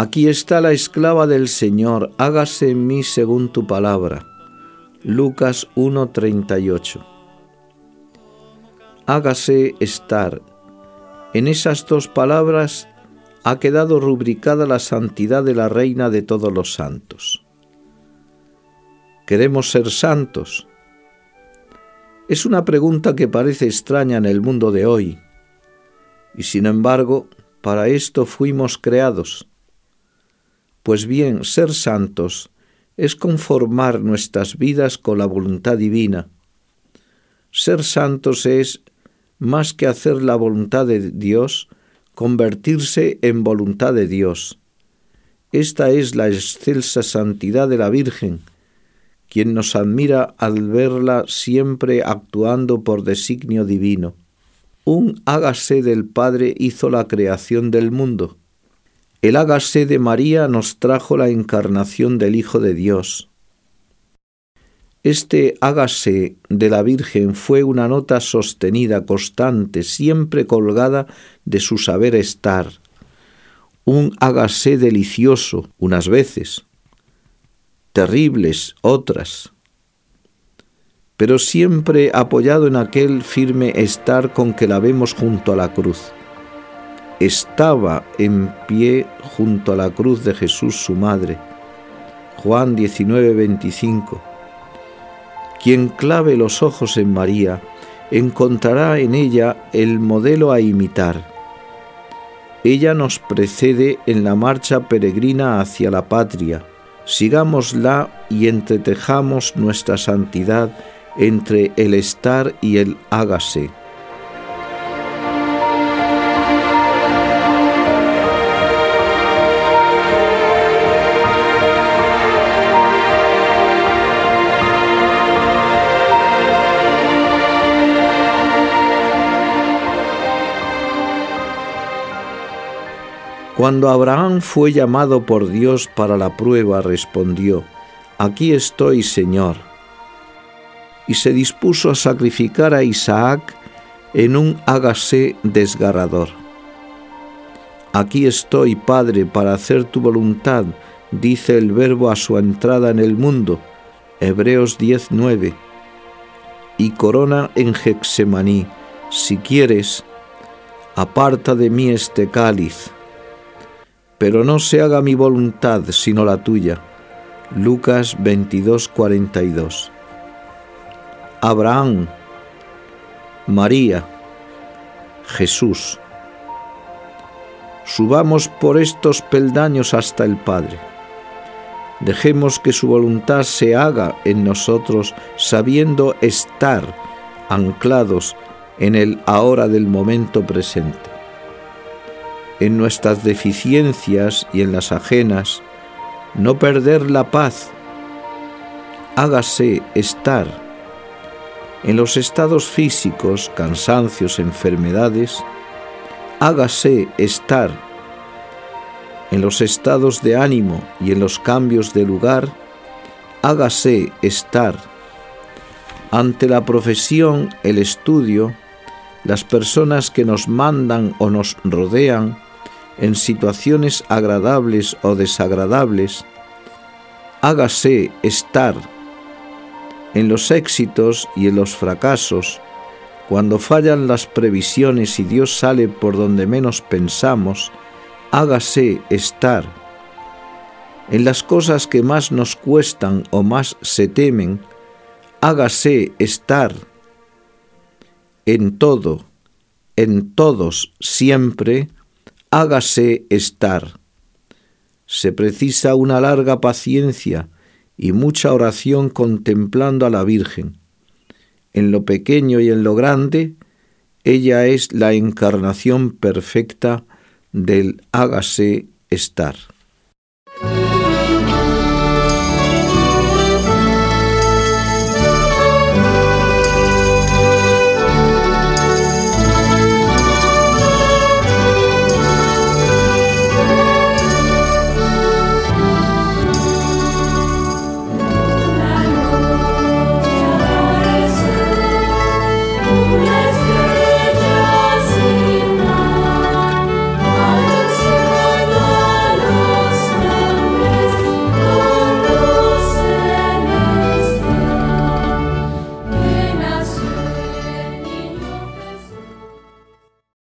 Aquí está la esclava del Señor, hágase en mí según tu palabra. Lucas 1:38. Hágase estar. En esas dos palabras ha quedado rubricada la santidad de la Reina de todos los santos. ¿Queremos ser santos? Es una pregunta que parece extraña en el mundo de hoy, y sin embargo, para esto fuimos creados pues bien, ser santos es conformar nuestras vidas con la voluntad divina. Ser santos es, más que hacer la voluntad de Dios, convertirse en voluntad de Dios. Esta es la excelsa santidad de la Virgen, quien nos admira al verla siempre actuando por designio divino. Un hágase del Padre hizo la creación del mundo el hágase de María nos trajo la encarnación del Hijo de Dios. Este hágase de la Virgen fue una nota sostenida, constante, siempre colgada de su saber estar. Un hágase delicioso, unas veces, terribles otras, pero siempre apoyado en aquel firme estar con que la vemos junto a la cruz estaba en pie junto a la cruz de Jesús su madre. Juan 19, 25. Quien clave los ojos en María encontrará en ella el modelo a imitar. Ella nos precede en la marcha peregrina hacia la patria. Sigámosla y entretejamos nuestra santidad entre el estar y el hágase Cuando Abraham fue llamado por Dios para la prueba, respondió, Aquí estoy, Señor. Y se dispuso a sacrificar a Isaac en un hágase desgarrador. Aquí estoy, Padre, para hacer tu voluntad, dice el Verbo a su entrada en el mundo. Hebreos 10:9. Y corona en Hexemaní, si quieres, aparta de mí este cáliz pero no se haga mi voluntad sino la tuya. Lucas 22, 42. Abraham, María, Jesús. Subamos por estos peldaños hasta el Padre. Dejemos que su voluntad se haga en nosotros sabiendo estar anclados en el ahora del momento presente en nuestras deficiencias y en las ajenas, no perder la paz, hágase estar. En los estados físicos, cansancios, enfermedades, hágase estar. En los estados de ánimo y en los cambios de lugar, hágase estar. Ante la profesión, el estudio, las personas que nos mandan o nos rodean, en situaciones agradables o desagradables, hágase estar en los éxitos y en los fracasos, cuando fallan las previsiones y Dios sale por donde menos pensamos, hágase estar en las cosas que más nos cuestan o más se temen, hágase estar en todo, en todos, siempre, hágase estar. Se precisa una larga paciencia y mucha oración contemplando a la Virgen. En lo pequeño y en lo grande, ella es la encarnación perfecta del hágase estar.